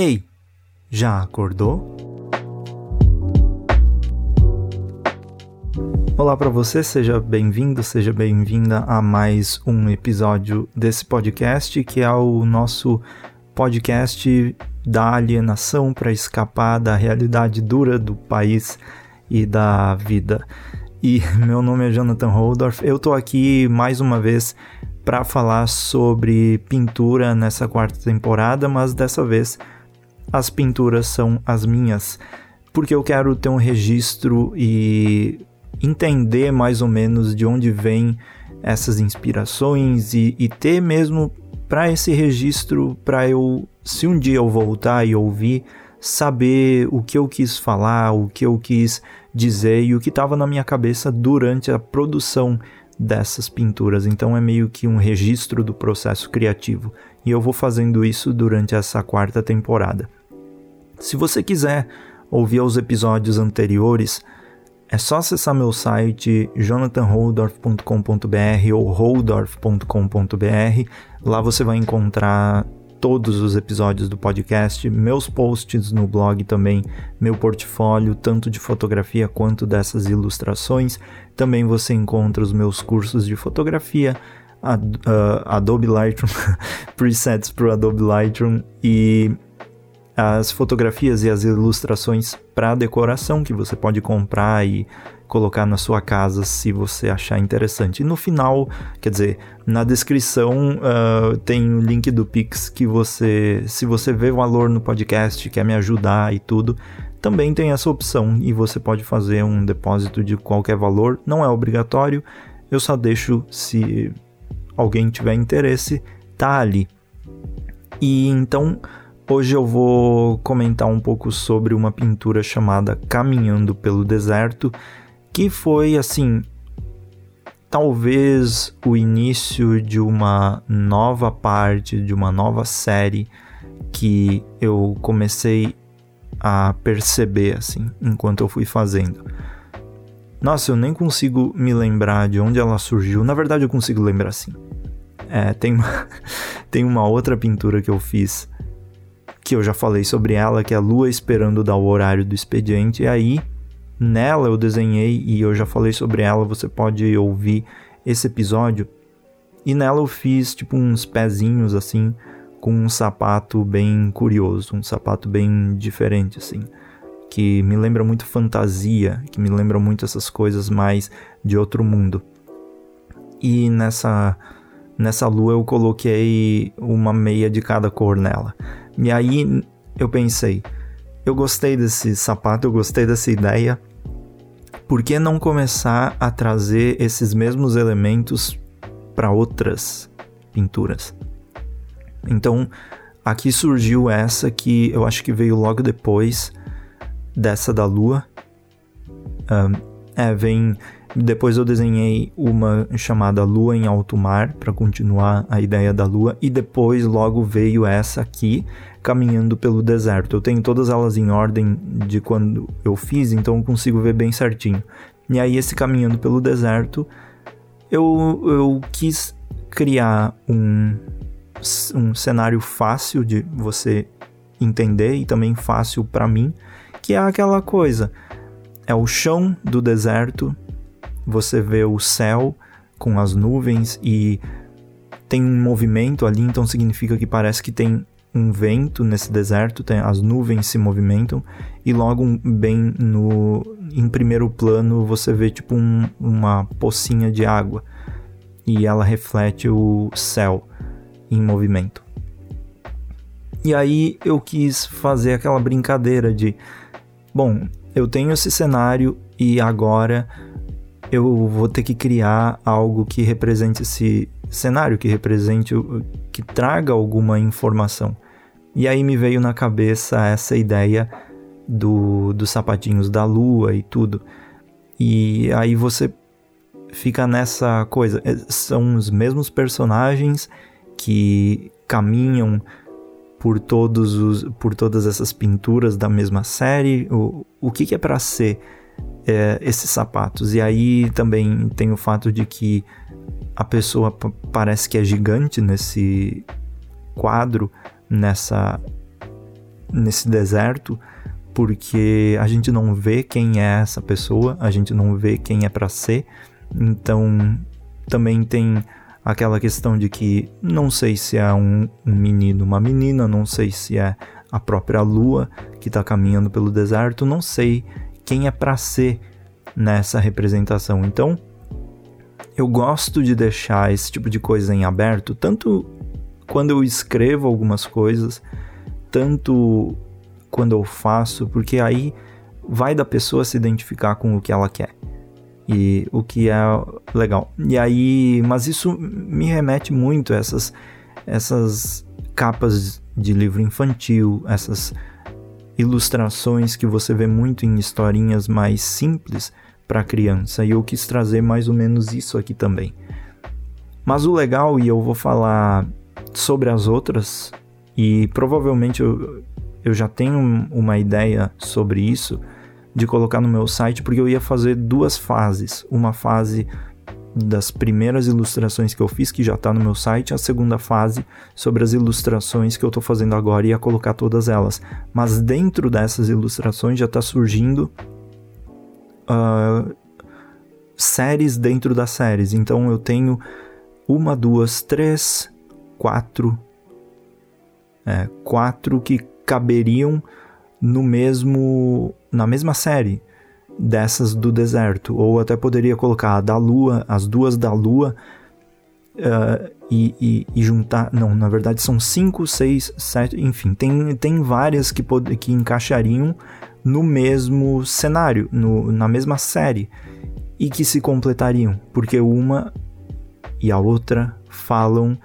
Ei, já acordou? Olá para você, seja bem-vindo, seja bem-vinda a mais um episódio desse podcast, que é o nosso podcast da alienação para escapar da realidade dura do país e da vida. E meu nome é Jonathan Holdorf. Eu tô aqui mais uma vez para falar sobre pintura nessa quarta temporada, mas dessa vez as pinturas são as minhas, porque eu quero ter um registro e entender mais ou menos de onde vêm essas inspirações e, e ter mesmo para esse registro, para eu, se um dia eu voltar e ouvir, saber o que eu quis falar, o que eu quis dizer e o que estava na minha cabeça durante a produção dessas pinturas. Então é meio que um registro do processo criativo. E eu vou fazendo isso durante essa quarta temporada. Se você quiser ouvir os episódios anteriores, é só acessar meu site jonathanholdorf.com.br ou holdorf.com.br. Lá você vai encontrar todos os episódios do podcast, meus posts no blog também, meu portfólio, tanto de fotografia quanto dessas ilustrações. Também você encontra os meus cursos de fotografia, uh, Adobe Lightroom, presets para o Adobe Lightroom e as fotografias e as ilustrações para decoração que você pode comprar e colocar na sua casa se você achar interessante. E no final, quer dizer, na descrição uh, tem o link do Pix que você, se você vê valor no podcast, quer me ajudar e tudo, também tem essa opção e você pode fazer um depósito de qualquer valor, não é obrigatório, eu só deixo se alguém tiver interesse, tá ali. E então Hoje eu vou comentar um pouco sobre uma pintura chamada Caminhando pelo Deserto, que foi assim, talvez o início de uma nova parte, de uma nova série que eu comecei a perceber assim, enquanto eu fui fazendo. Nossa, eu nem consigo me lembrar de onde ela surgiu. Na verdade, eu consigo lembrar sim. É, tem, uma, tem uma outra pintura que eu fiz que eu já falei sobre ela, que é a Lua esperando dar o horário do expediente. E aí, nela eu desenhei e eu já falei sobre ela, você pode ouvir esse episódio. E nela eu fiz tipo uns pezinhos assim, com um sapato bem curioso, um sapato bem diferente assim, que me lembra muito fantasia, que me lembra muito essas coisas mais de outro mundo. E nessa nessa lua eu coloquei uma meia de cada cor nela. E aí eu pensei, eu gostei desse sapato, eu gostei dessa ideia. Por que não começar a trazer esses mesmos elementos para outras pinturas? Então, aqui surgiu essa que eu acho que veio logo depois dessa da lua. Um, é, vem depois eu desenhei uma chamada Lua em Alto Mar para continuar a ideia da lua e depois logo veio essa aqui, caminhando pelo deserto. Eu tenho todas elas em ordem de quando eu fiz, então eu consigo ver bem certinho. E aí esse caminhando pelo deserto, eu, eu quis criar um, um cenário fácil de você entender e também fácil para mim, que é aquela coisa. É o chão do deserto você vê o céu com as nuvens e tem um movimento ali, então significa que parece que tem um vento nesse deserto, tem, as nuvens se movimentam e logo bem no em primeiro plano você vê tipo um, uma pocinha de água e ela reflete o céu em movimento. E aí eu quis fazer aquela brincadeira de, bom, eu tenho esse cenário e agora eu vou ter que criar algo que represente esse cenário, que represente, que traga alguma informação. E aí me veio na cabeça essa ideia do, dos sapatinhos da lua e tudo. E aí você fica nessa coisa. É, são os mesmos personagens que caminham por todos os, por todas essas pinturas da mesma série. O, o que, que é para ser é, esses sapatos. E aí também tem o fato de que a pessoa parece que é gigante nesse quadro, nessa nesse deserto porque a gente não vê quem é essa pessoa, a gente não vê quem é para ser. Então também tem aquela questão de que não sei se é um, um menino, uma menina, não sei se é a própria lua que está caminhando pelo deserto, não sei quem é para ser nessa representação. Então eu gosto de deixar esse tipo de coisa em aberto, tanto quando eu escrevo algumas coisas, tanto quando eu faço, porque aí vai da pessoa se identificar com o que ela quer. E o que é legal. E aí, mas isso me remete muito a essas essas capas de livro infantil, essas ilustrações que você vê muito em historinhas mais simples para criança. E eu quis trazer mais ou menos isso aqui também. Mas o legal, e eu vou falar sobre as outras, e provavelmente eu, eu já tenho uma ideia sobre isso de colocar no meu site, porque eu ia fazer duas fases. Uma fase das primeiras ilustrações que eu fiz, que já está no meu site, a segunda fase sobre as ilustrações que eu estou fazendo agora e ia colocar todas elas. Mas dentro dessas ilustrações já está surgindo uh, séries dentro das séries. Então eu tenho uma, duas, três, quatro, é, quatro que caberiam no mesmo na mesma série dessas do deserto ou até poderia colocar a da lua as duas da lua uh, e, e, e, juntar não na verdade são cinco seis sete enfim tem, tem várias que pod que encaixariam no mesmo cenário no, na mesma série e que se completariam porque uma e a outra falam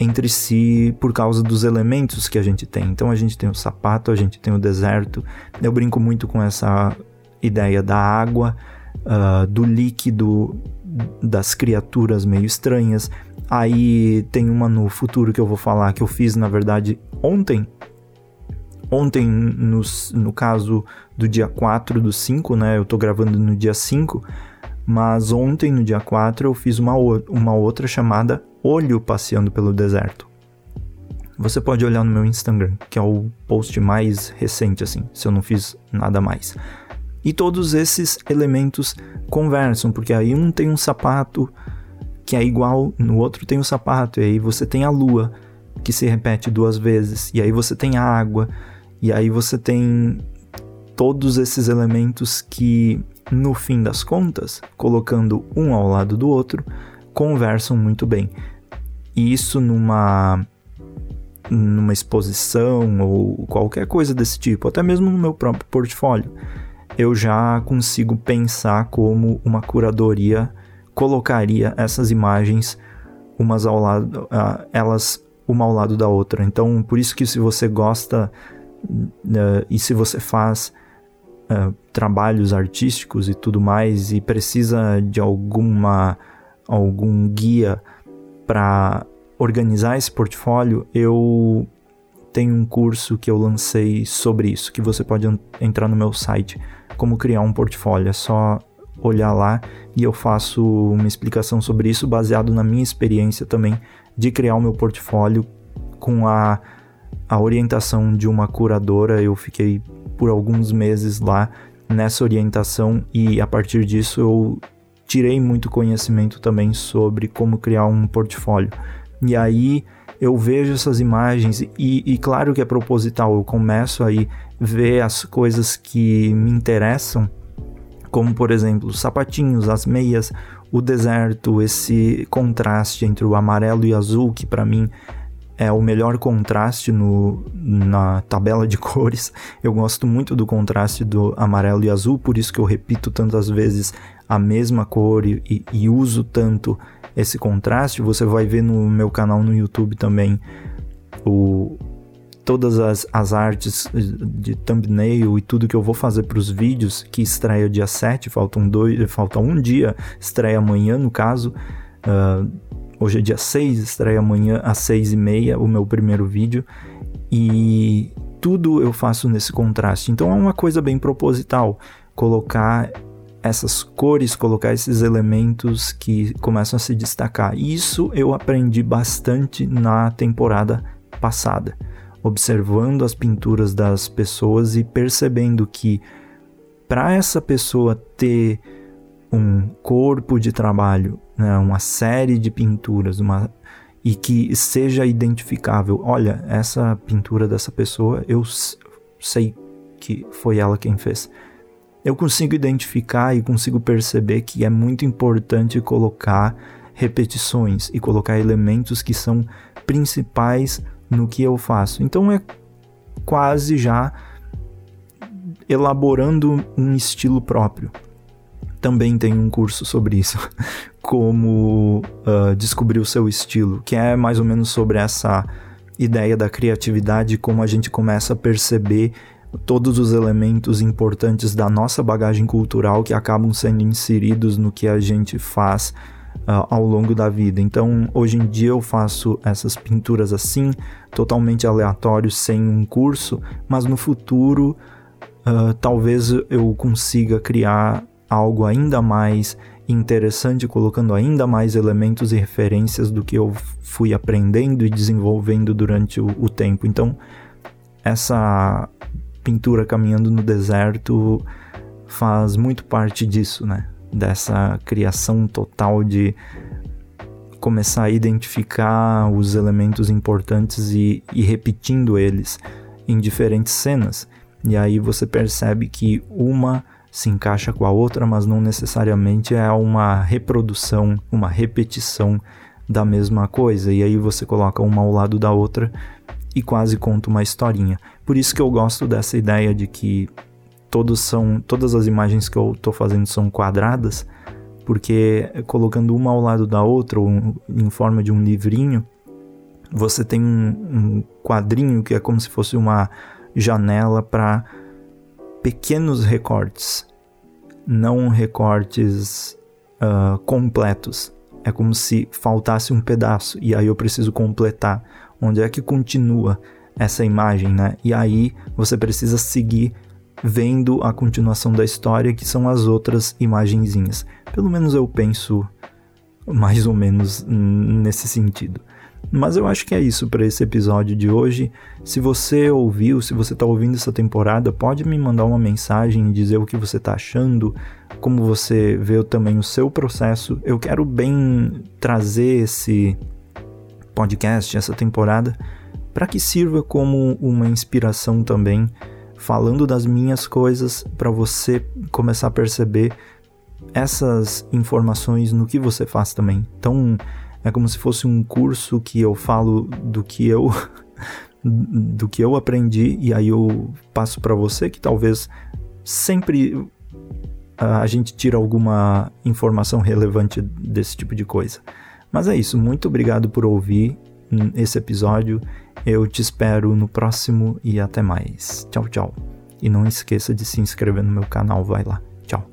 entre si por causa dos elementos que a gente tem. Então a gente tem o sapato, a gente tem o deserto. Eu brinco muito com essa ideia da água, uh, do líquido, das criaturas meio estranhas. Aí tem uma no futuro que eu vou falar que eu fiz na verdade ontem. Ontem, no, no caso do dia 4 do 5, né? Eu tô gravando no dia 5. Mas ontem, no dia 4, eu fiz uma, uma outra chamada olho passeando pelo deserto. Você pode olhar no meu Instagram, que é o post mais recente, assim, se eu não fiz nada mais. E todos esses elementos conversam, porque aí um tem um sapato que é igual, no outro tem um sapato, e aí você tem a lua, que se repete duas vezes, e aí você tem a água, e aí você tem todos esses elementos que, no fim das contas, colocando um ao lado do outro, conversam muito bem. E isso numa numa exposição ou qualquer coisa desse tipo, até mesmo no meu próprio portfólio, eu já consigo pensar como uma curadoria colocaria essas imagens umas ao lado, uh, elas uma ao lado da outra. Então, por isso que se você gosta uh, e se você faz uh, trabalhos artísticos e tudo mais e precisa de alguma algum guia para organizar esse portfólio, eu tenho um curso que eu lancei sobre isso, que você pode entrar no meu site, como criar um portfólio. É só olhar lá e eu faço uma explicação sobre isso baseado na minha experiência também de criar o meu portfólio com a, a orientação de uma curadora. Eu fiquei por alguns meses lá nessa orientação e a partir disso eu tirei muito conhecimento também sobre como criar um portfólio. E aí eu vejo essas imagens e, e claro que é proposital, eu começo aí ver as coisas que me interessam, como por exemplo os sapatinhos, as meias, o deserto, esse contraste entre o amarelo e azul que para mim é o melhor contraste no, na tabela de cores. Eu gosto muito do contraste do amarelo e azul, por isso que eu repito tantas vezes a mesma cor e, e uso tanto esse contraste. Você vai ver no meu canal no YouTube também o, todas as, as artes de thumbnail e tudo que eu vou fazer para os vídeos que estreia dia 7, faltam dois, falta um dia, estreia amanhã no caso. Uh, Hoje é dia 6, estreia amanhã às 6 e meia o meu primeiro vídeo. E tudo eu faço nesse contraste. Então é uma coisa bem proposital colocar essas cores, colocar esses elementos que começam a se destacar. Isso eu aprendi bastante na temporada passada. observando as pinturas das pessoas e percebendo que para essa pessoa ter um corpo de trabalho, né, uma série de pinturas, uma e que seja identificável. Olha, essa pintura dessa pessoa, eu sei que foi ela quem fez. Eu consigo identificar e consigo perceber que é muito importante colocar repetições e colocar elementos que são principais no que eu faço. Então é quase já elaborando um estilo próprio. Também tem um curso sobre isso, como uh, descobrir o seu estilo, que é mais ou menos sobre essa ideia da criatividade, como a gente começa a perceber todos os elementos importantes da nossa bagagem cultural que acabam sendo inseridos no que a gente faz uh, ao longo da vida. Então, hoje em dia eu faço essas pinturas assim, totalmente aleatórios, sem um curso, mas no futuro uh, talvez eu consiga criar algo ainda mais interessante, colocando ainda mais elementos e referências do que eu fui aprendendo e desenvolvendo durante o, o tempo. Então, essa pintura caminhando no deserto faz muito parte disso, né? Dessa criação total de começar a identificar os elementos importantes e, e repetindo eles em diferentes cenas. E aí você percebe que uma se encaixa com a outra, mas não necessariamente é uma reprodução, uma repetição da mesma coisa. E aí você coloca uma ao lado da outra e quase conta uma historinha. Por isso que eu gosto dessa ideia de que todos são, todas as imagens que eu estou fazendo são quadradas, porque colocando uma ao lado da outra, ou em forma de um livrinho, você tem um, um quadrinho que é como se fosse uma janela para pequenos recortes, não recortes uh, completos. É como se faltasse um pedaço e aí eu preciso completar. Onde é que continua essa imagem, né? E aí você precisa seguir vendo a continuação da história, que são as outras imagenzinhas. Pelo menos eu penso mais ou menos nesse sentido. Mas eu acho que é isso para esse episódio de hoje. Se você ouviu, se você está ouvindo essa temporada, pode me mandar uma mensagem e dizer o que você está achando, como você vê também o seu processo. Eu quero bem trazer esse podcast, essa temporada, para que sirva como uma inspiração também, falando das minhas coisas, para você começar a perceber essas informações no que você faz também. Então, é como se fosse um curso que eu falo do que eu do que eu aprendi e aí eu passo para você que talvez sempre a gente tira alguma informação relevante desse tipo de coisa. Mas é isso, muito obrigado por ouvir esse episódio. Eu te espero no próximo e até mais. Tchau, tchau. E não esqueça de se inscrever no meu canal, vai lá. Tchau.